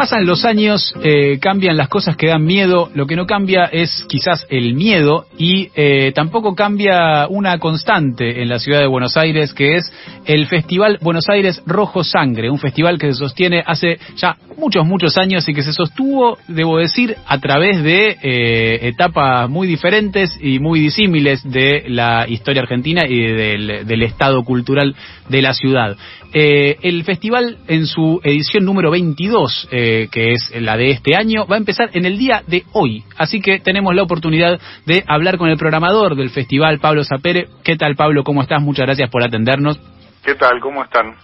Pasan los años, eh, cambian las cosas que dan miedo, lo que no cambia es quizás el miedo y eh, tampoco cambia una constante en la ciudad de Buenos Aires que es el Festival Buenos Aires Rojo Sangre, un festival que se sostiene hace ya muchos, muchos años y que se sostuvo, debo decir, a través de eh, etapas muy diferentes y muy disímiles de la historia argentina y del, estado cultural de la ciudad. El festival en su edición número 22, eh, que es la de este año, va a empezar en el día de hoy. Así que tenemos la oportunidad de hablar con el programador del festival, Pablo Zapere. ¿Qué tal, Pablo? ¿Cómo estás? Muchas gracias por atendernos. ¿Qué tal? ¿Cómo están?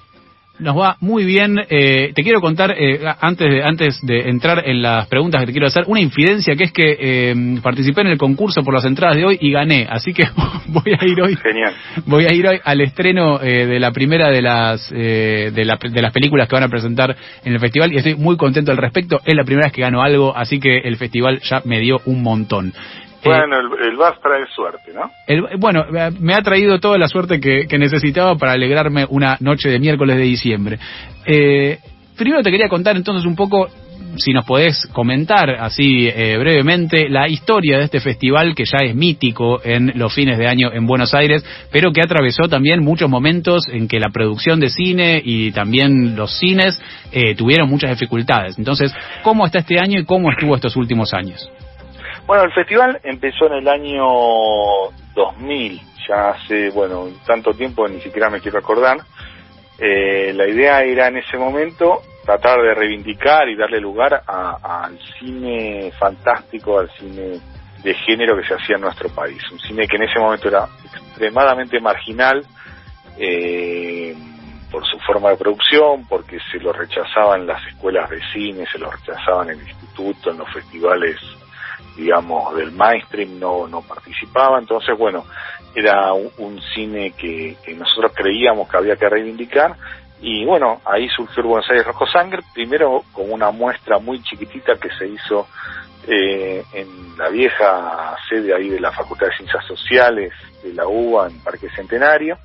Nos va muy bien. Eh, te quiero contar, eh, antes, de, antes de entrar en las preguntas que te quiero hacer, una infidencia que es que eh, participé en el concurso por las entradas de hoy y gané. Así que voy a ir hoy. Genial. Voy a ir hoy al estreno eh, de la primera de las eh, de, la- de las películas que van a presentar en el festival y estoy muy contento al respecto. Es la primera vez que gano algo, así que el festival ya me dio un montón. Eh, Bueno, el, el VAS trae suerte, ¿no? el- bueno, eh, me ha traído toda la suerte que, que necesitaba para alegrarme una noche de miércoles de diciembre. Eh, primero te quería contar entonces un poco, si nos podés comentar así eh, brevemente, la historia de este festival que ya es mítico en los fines de año en Buenos Aires, pero que atravesó también muchos momentos en que la producción de cine y también los cines eh, tuvieron muchas dificultades. Entonces, ¿cómo está este año y cómo estuvo estos últimos años? Bueno, el festival empezó en el año 2000, ya hace, bueno, tanto tiempo ni siquiera me quiero acordar. Eh, la idea era en ese momento tratar de reivindicar y darle lugar al cine fantástico, al cine de género que se hacía en nuestro país. Un cine que en ese momento era extremadamente marginal eh, por su forma de producción, porque se lo rechazaba en las escuelas de cine, se lo rechazaba en el instituto, en los festivales digamos, del mainstream no, no participaba. Entonces, bueno, era un, cine que, que nosotros creíamos que había que reivindicar. Y bueno, ahí surgió el Buenos Aires Rojo Sangre, primero con una muestra muy chiquitita que se hizo eh, en la vieja sede ahí de la Facultad de Ciencias Sociales de la UBA en Parque Centenario.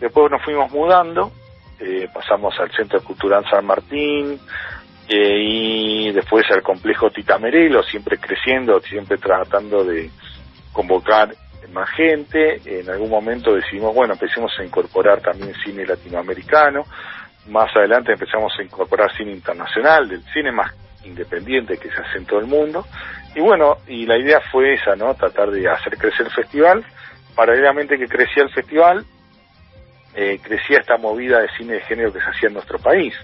Después nos fuimos mudando, eh, pasamos al Centro Cultural San Martín, y después al complejo Tita Merelo, siempre creciendo, siempre tratando de convocar más gente. En algún momento decidimos, bueno, empecemos a incorporar también cine latinoamericano. Más adelante empezamos a incorporar cine internacional, del cine más independiente que se hace en todo el mundo. Y bueno, y la idea fue esa, ¿no? Tratar de hacer crecer el festival. Paralelamente que crecía el festival, eh, crecía esta movida de cine de género que se hacía en nuestro país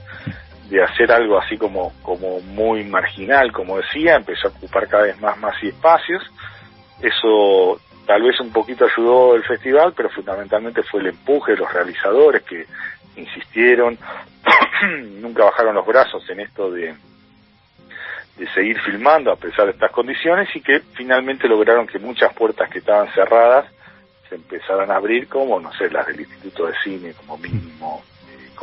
de hacer algo así como, como muy marginal, como decía, empezó a ocupar cada vez más, más y espacios. Eso tal vez un poquito ayudó el festival, pero fundamentalmente fue el empuje de los realizadores que insistieron, nunca bajaron los brazos en esto de, de seguir filmando a pesar de estas condiciones y que finalmente lograron que muchas puertas que estaban cerradas se empezaran a abrir, como, no sé, las del Instituto de Cine, como mínimo,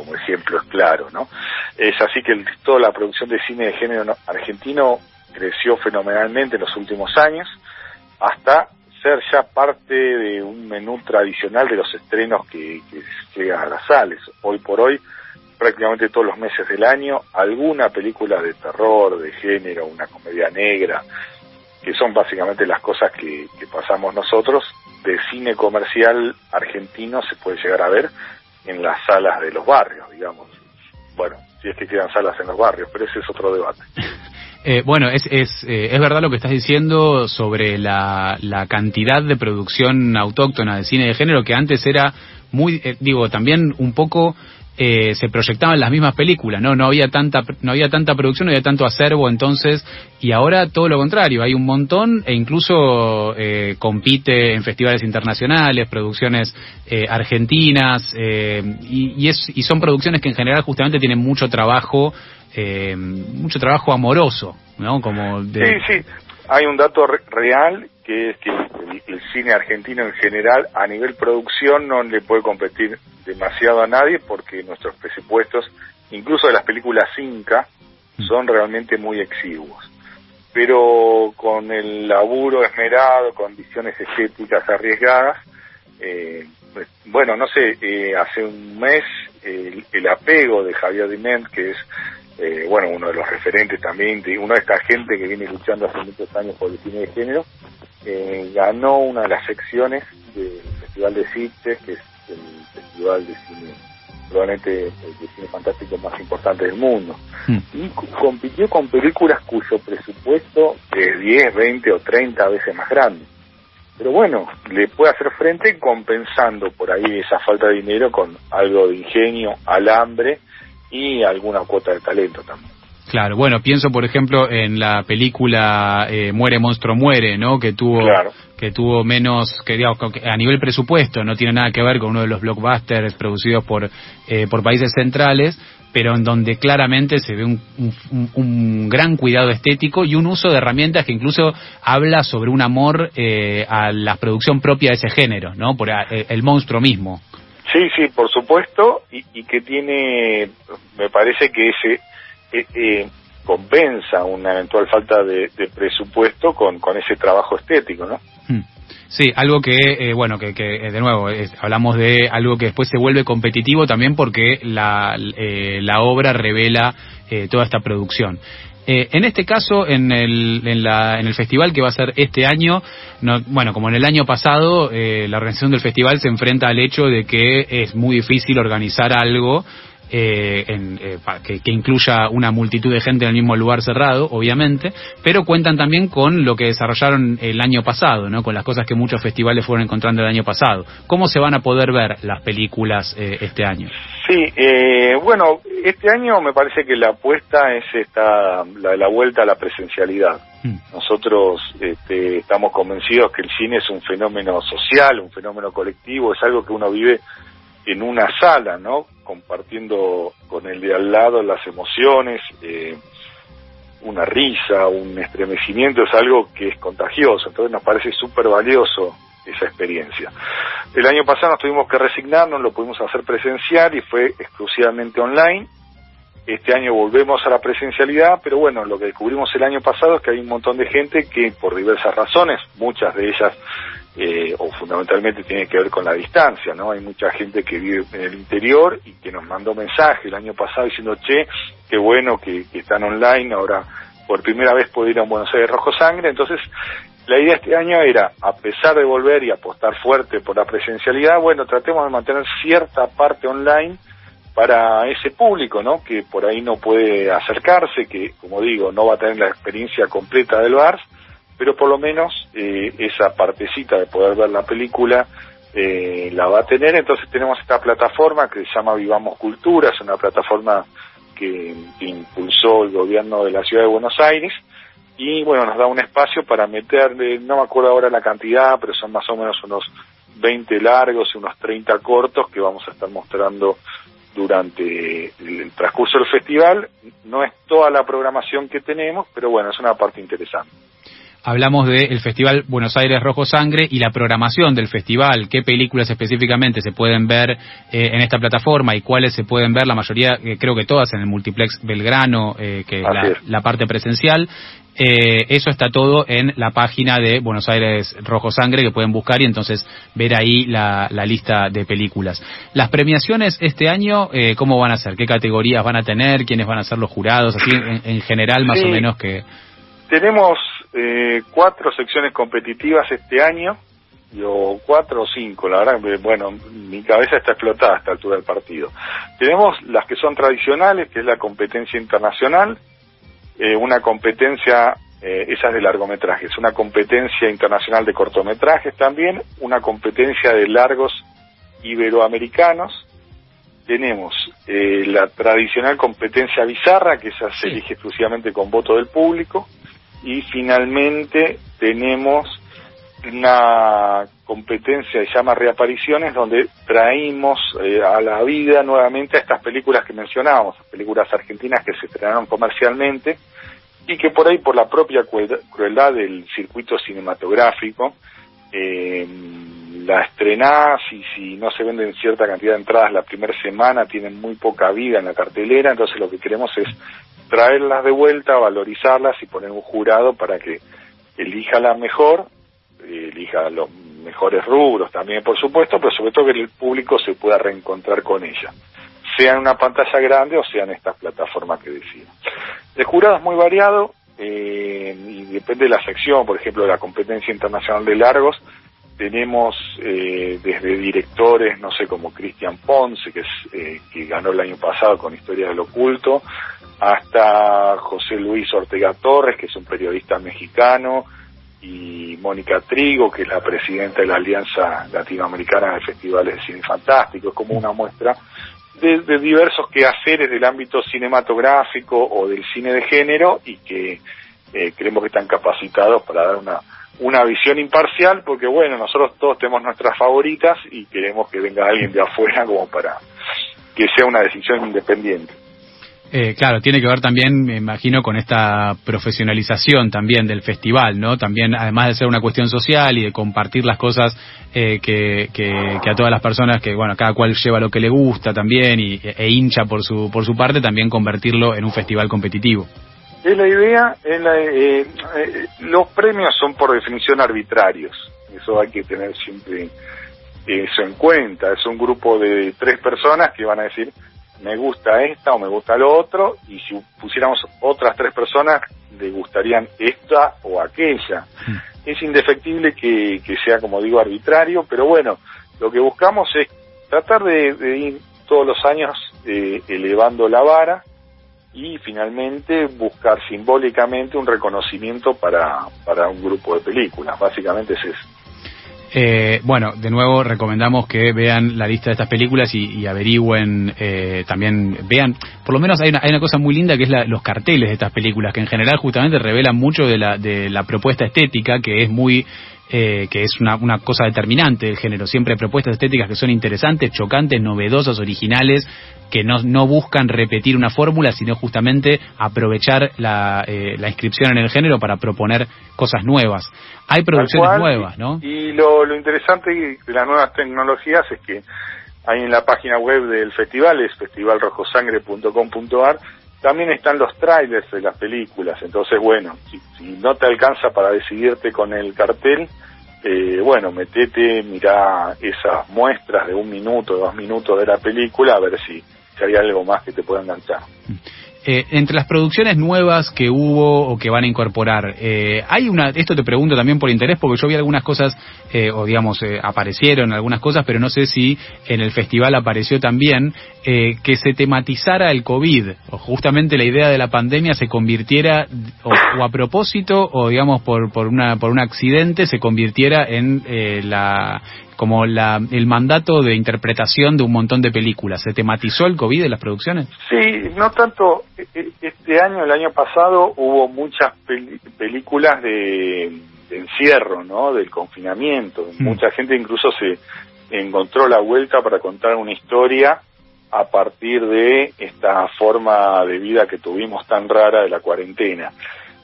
como ejemplo es claro, ¿no? Es así que el- toda la producción de cine de género no- argentino creció fenomenalmente en los últimos años, hasta ser ya parte de un menú tradicional de los estrenos que, que llegan a las sales. Hoy por hoy, prácticamente todos los meses del año, alguna película de terror, de género, una comedia negra, que son básicamente las cosas que, que pasamos nosotros, de cine comercial argentino se puede llegar a ver en las salas de los barrios, digamos. Bueno, si es que quedan salas en los barrios, pero ese es otro debate. Eh, bueno, es, es, eh, es verdad lo que estás diciendo sobre la, la cantidad de producción autóctona de cine de género que antes era muy, eh, digo, también un poco eh, se proyectaban las mismas películas, ¿no? No había tanta, no había tanta producción, no había tanto acervo entonces, y ahora todo lo contrario, hay un montón e incluso eh, compite en festivales internacionales, producciones eh, argentinas, eh, y, y, es, y son producciones que en general justamente tienen mucho trabajo, eh, mucho trabajo amoroso, ¿no? Como de... Sí, sí, hay un dato re real que es que el, el, cine argentino en general a nivel producción no le puede competir demasiado a nadie porque nuestros presupuestos, incluso de las películas Inca, mm. son realmente muy exiguos. Pero con el laburo esmerado, condiciones estéticas arriesgadas, eh, pues, bueno, no sé, eh, hace un mes el, el, apego de Javier Diment, que es eh, bueno, uno de los referentes también, de una de esta gente que viene luchando hace muchos años por el cine de género, eh, ganó una de las secciones del Festival de Sitges, que es el festival de cine, probablemente el de cine fantástico más importante del mundo. Mm. Y compitió con películas cuyo presupuesto es 10, 20 o 30 veces más grande. Pero bueno, le puede hacer frente compensando por ahí esa falta de dinero con algo de ingenio, alambre y alguna cuota de talento también. Claro, bueno, pienso por ejemplo en la película eh, Muere Monstruo Muere, ¿no? Que tuvo claro. que tuvo menos, que digamos, a nivel presupuesto, no tiene nada que ver con uno de los blockbusters producidos por eh, por países centrales, pero en donde claramente se ve un, un, un, gran cuidado estético y un uso de herramientas que incluso habla sobre un amor eh, a la producción propia de ese género, ¿no? Por a, eh, el monstruo mismo. Sí, sí, por supuesto, y, y que tiene, me parece que ese eh, eh, compensa una eventual falta de, de presupuesto con, con, ese trabajo estético, ¿no? Hmm. Sí, algo que, eh, bueno, que, que de nuevo, hablamos de algo que después se vuelve competitivo también porque la, eh, la obra revela eh, toda esta producción. Eh, en este caso, en el, en, la, en el festival que va a ser este año, no, bueno, como en el año pasado, eh, la organización del festival se enfrenta al hecho de que es muy difícil organizar algo eh, en, eh, que, que, incluya una multitud de gente en el mismo lugar cerrado, obviamente, pero cuentan también con lo que desarrollaron el año pasado, ¿no? con las cosas que muchos festivales fueron encontrando el año pasado. ¿Cómo se van a poder ver las películas eh, este año? Sí, eh, bueno, este año me parece que la apuesta es esta, la de la vuelta a la presencialidad. Hmm. Nosotros este, estamos convencidos que el cine es un fenómeno social, un fenómeno colectivo, es algo que uno vive en una sala, ¿no? Compartiendo con el de al lado las emociones, eh, una risa, un estremecimiento, es algo que es contagioso, entonces nos parece súper valioso esa experiencia. El año pasado nos tuvimos que resignarnos, lo pudimos hacer presencial y fue exclusivamente online. Este año volvemos a la presencialidad, pero bueno, lo que descubrimos el año pasado es que hay un montón de gente que por diversas razones, muchas de ellas eh, o fundamentalmente tiene que ver con la distancia, ¿no? Hay mucha gente que vive en el interior y que nos mandó mensaje el año pasado diciendo, che, qué bueno que, están online, ahora por primera vez puedo ir a Buenos Aires Rojo Sangre, entonces la idea este año era, a pesar de volver y apostar fuerte por la presencialidad, bueno, tratemos de mantener cierta parte online para ese público, ¿no? Que por ahí no puede acercarse, que, como digo, no va a tener la experiencia completa del VARS, pero por lo menos eh, esa partecita de poder ver la película eh, la va a tener. Entonces tenemos esta plataforma que se llama Vivamos Cultura, es una plataforma que, que, impulsó el gobierno de la ciudad de Buenos Aires y bueno, nos da un espacio para meterle, no me acuerdo ahora la cantidad, pero son más o menos unos 20 largos y unos 30 cortos que vamos a estar mostrando durante el transcurso del festival. No es toda la programación que tenemos, pero bueno, es una parte interesante hablamos del Festival Buenos Aires Rojo Sangre y la programación del festival, qué películas específicamente se pueden ver eh, en esta plataforma y cuáles se pueden ver, la mayoría, eh, creo que todas en el Multiplex Belgrano, eh, que es la, la, parte presencial. Eh, eso está todo en la página de Buenos Aires Rojo Sangre que pueden buscar y entonces ver ahí la, la lista de películas. Las premiaciones este año, eh, ¿cómo van a ser? ¿Qué categorías van a tener? ¿Quiénes van a ser los jurados? Así en, en general más sí. o menos que... Tenemos eh, cuatro secciones competitivas este año, o cuatro o cinco, la verdad, bueno, mi cabeza está explotada a esta altura del partido. Tenemos las que son tradicionales, que es la competencia internacional, eh, una competencia, eh, esa es de largometrajes, una competencia internacional de cortometrajes también, una competencia de largos iberoamericanos, tenemos eh, la tradicional competencia bizarra, que esa se elige exclusivamente con voto del público, y finalmente tenemos una competencia que se llama Reapariciones, donde traímos eh, a la vida nuevamente a estas películas que mencionábamos, películas argentinas que se estrenaron comercialmente y que por ahí, por la propia crueldad del circuito cinematográfico, eh, la estrenás y si no se venden cierta cantidad de entradas la primera semana tienen muy poca vida en la cartelera, entonces lo que queremos es traerlas de vuelta, valorizarlas y poner un jurado para que elija la mejor, elija los mejores rubros también por supuesto, pero sobre todo que el público se pueda reencontrar con ella, sea en una pantalla grande o sea en estas plataformas que decía. El jurado es muy variado eh, y depende de la sección, por ejemplo, la competencia internacional de largos, tenemos eh, desde directores, no sé, como Cristian Ponce, que, es, eh, que ganó el año pasado con Historia del Oculto, hasta José Luis Ortega Torres, que es un periodista mexicano, y Mónica Trigo, que es la presidenta de la Alianza Latinoamericana de Festivales de Cine Fantástico. Es como una muestra de, de diversos quehaceres del ámbito cinematográfico o del cine de género y que eh, creemos que están capacitados para dar una una visión imparcial porque bueno, nosotros todos tenemos nuestras favoritas y queremos que venga alguien de afuera como para que sea una decisión independiente. Eh, claro, tiene que ver también, me imagino, con esta profesionalización también del festival, ¿no? También, además de ser una cuestión social y de compartir las cosas eh, que, que, a todas las personas, que bueno, cada cual lleva lo que le gusta también y, e hincha por su, por su parte, también convertirlo en un festival competitivo. Es la idea, eh, eh, los premios son por definición arbitrarios, eso hay que tener siempre eso en cuenta, es un grupo de tres personas que van a decir me gusta esta o me gusta lo otro y si pusiéramos otras tres personas le gustarían esta o aquella. Hmm. Es indefectible que, sea, como digo, arbitrario, pero bueno, lo que buscamos es tratar de, ir todos los años eh, elevando la vara y finalmente buscar simbólicamente un reconocimiento para, para un grupo de películas. Básicamente es eso. Eh, bueno, de nuevo recomendamos que vean la lista de estas películas y, averigüen, eh, también vean, por lo menos hay una, hay una cosa muy linda que es los carteles de estas películas, que en general justamente revelan mucho de la, de la propuesta estética, que es muy eh, que es una, una, cosa determinante del género. Siempre hay propuestas estéticas que son interesantes, chocantes, novedosas, originales, que no, no buscan repetir una fórmula, sino justamente aprovechar la, eh, la inscripción en el género para proponer cosas nuevas. Hay producciones nuevas, ¿no? Y lo, lo interesante de las nuevas tecnologías es que ahí en la página web del festival, es festivalrojosangre.com.ar, también están los trailers de las películas, entonces bueno, si, no te alcanza para decidirte con el cartel, eh, bueno, metete, mira esas muestras de un minuto, dos minutos de la película, a ver si, si hay algo más que te pueda enganchar. Eh, entre las producciones nuevas que hubo o que van a incorporar, eh, hay una, esto te pregunto también por interés, porque yo vi algunas cosas, eh, o digamos, eh, aparecieron algunas cosas, pero no sé si en el festival apareció también eh, que se tematizara el COVID, o justamente la idea de la pandemia se convirtiera, o, o a propósito, o digamos por, por, una, por un accidente, se convirtiera en la, como la, el mandato de interpretación de un montón de películas. ¿Se tematizó el COVID en las producciones? Sí, no tanto. E, e, este año, el año pasado, hubo muchas películas de, encierro, ¿no? Del confinamiento. Mm. Mucha gente incluso se encontró la vuelta para contar una historia a partir de esta forma de vida que tuvimos tan rara de la cuarentena.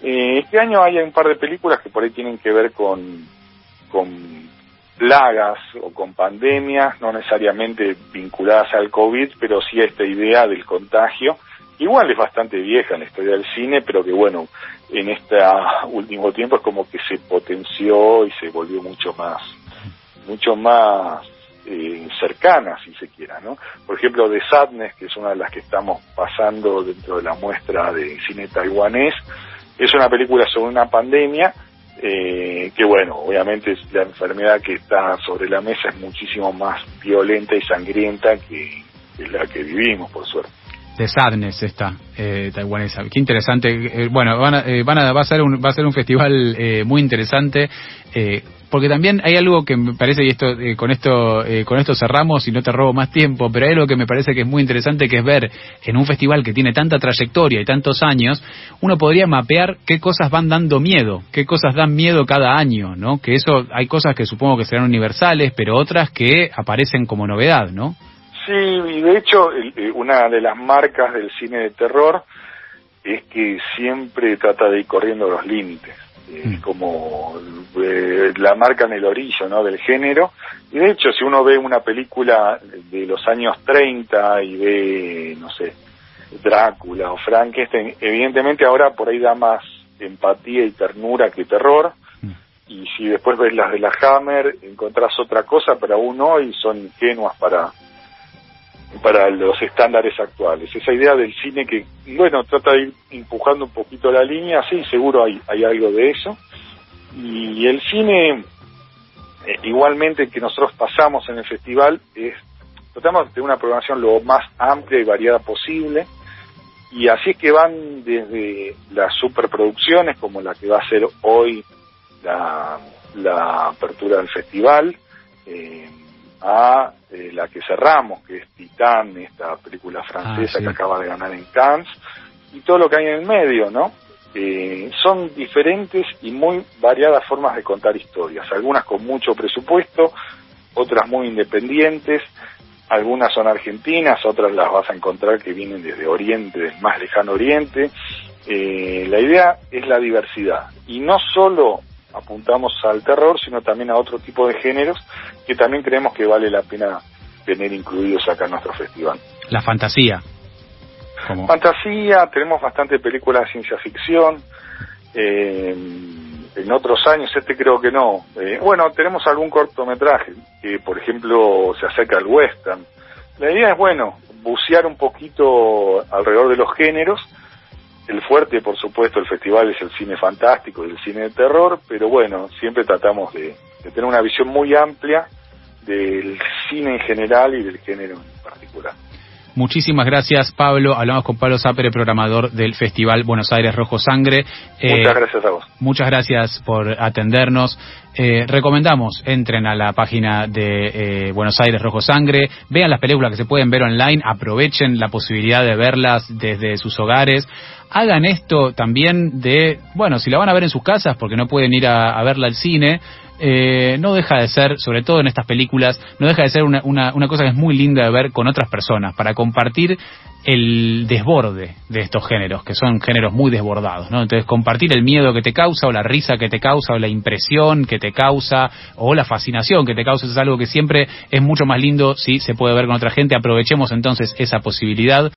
Eh, este año hay un par de películas que por ahí tienen que ver con, con plagas o con pandemias, no necesariamente vinculadas al COVID, pero sí a esta idea del contagio. Igual es bastante vieja en la historia del cine, pero que bueno, en este último tiempo es como que se potenció y se volvió mucho más, mucho más eh, cercana, si se quiera, ¿no? Por ejemplo, The Sadness, que es una de las que estamos pasando dentro de la muestra de cine taiwanés, es una película sobre una pandemia eh, que bueno, obviamente la enfermedad que está sobre la mesa es muchísimo más violenta y sangrienta que, la que vivimos, por suerte. De Sadness esta eh, taiwanesa. Qué interesante. Eh, bueno, van a, eh, van a, va a ser un, va a ser un festival eh, muy interesante. Eh, porque también hay algo que me parece y esto con esto con esto cerramos y no te robo más tiempo, pero hay algo que me parece que es muy interesante que es ver en un festival que tiene tanta trayectoria y tantos años, uno podría mapear qué cosas van dando miedo, qué cosas dan miedo cada año, ¿no? Que eso hay cosas que supongo que serán universales, pero otras que aparecen como novedad, ¿no? Sí, y de hecho el- una de las marcas del cine de terror es que siempre trata de ir corriendo los límites. Es Mm. como eh, la marca en el orillo ¿no? del género. Y de hecho, si uno ve una película de los años 30 y ve, no sé, Drácula o Frankenstein, evidentemente ahora por ahí da más empatía y ternura que terror. Mm. Y si después ves las de la Hammer, encontrás otra cosa, pero aún hoy son ingenuas para, para los estándares actuales. Esa idea del cine que, bueno, trata de ir empujando un poquito la línea, sí, seguro hay, hay algo de eso. Y el cine, eh, igualmente que nosotros pasamos en el festival, es tratamos de una programación lo más amplia y variada posible. Y así es que van desde las superproducciones, como la que va a ser hoy la, la apertura del festival, eh, a eh, la que cerramos, que es Titán, esta película francesa Ah, sí. que acaba de ganar en Cannes, y todo lo que hay en el medio, ¿no? Eh, son diferentes y muy variadas formas de contar historias, algunas con mucho presupuesto, otras muy independientes, algunas son argentinas, otras las vas a encontrar que vienen desde Oriente, del más lejano Oriente. Eh, la idea es la diversidad y no solo apuntamos al terror, sino también a otro tipo de géneros que también creemos que vale la pena tener incluidos acá en nuestro festival. La fantasía. Fantasía, tenemos bastante películas de ciencia ficción. eh, en otros años, este creo que no. Eh, bueno, tenemos algún cortometraje que, por ejemplo, se acerca al western. La idea es, bueno, bucear un poquito alrededor de los géneros. El fuerte, por supuesto, el festival es el cine fantástico el cine de terror, pero bueno, siempre tratamos de, de tener una visión muy amplia del cine en general y del género en particular. Muchísimas gracias, Pablo. Hablamos con Pablo Zapere, programador del Festival Buenos Aires Rojo Sangre. Eh, Muchas gracias a vos. Muchas gracias por atendernos. Eh, recomendamos, entren a la página de eh, Buenos Aires Rojo Sangre, vean las películas que se pueden ver online, aprovechen la posibilidad de verlas desde sus hogares. Hagan esto también de, bueno, si la van a ver en sus casas porque no pueden ir a, a verla al cine, eh, no deja de ser, sobre todo en estas películas, no deja de ser una, una, una cosa que es muy linda de ver con otras personas, para compartir el desborde de estos géneros, que son géneros muy desbordados, ¿no? Entonces, compartir el miedo que te causa, o la risa que te causa, o la impresión que te causa, o la fascinación que te causa, es algo que siempre es mucho más lindo si se puede ver con otra gente. Aprovechemos entonces esa posibilidad.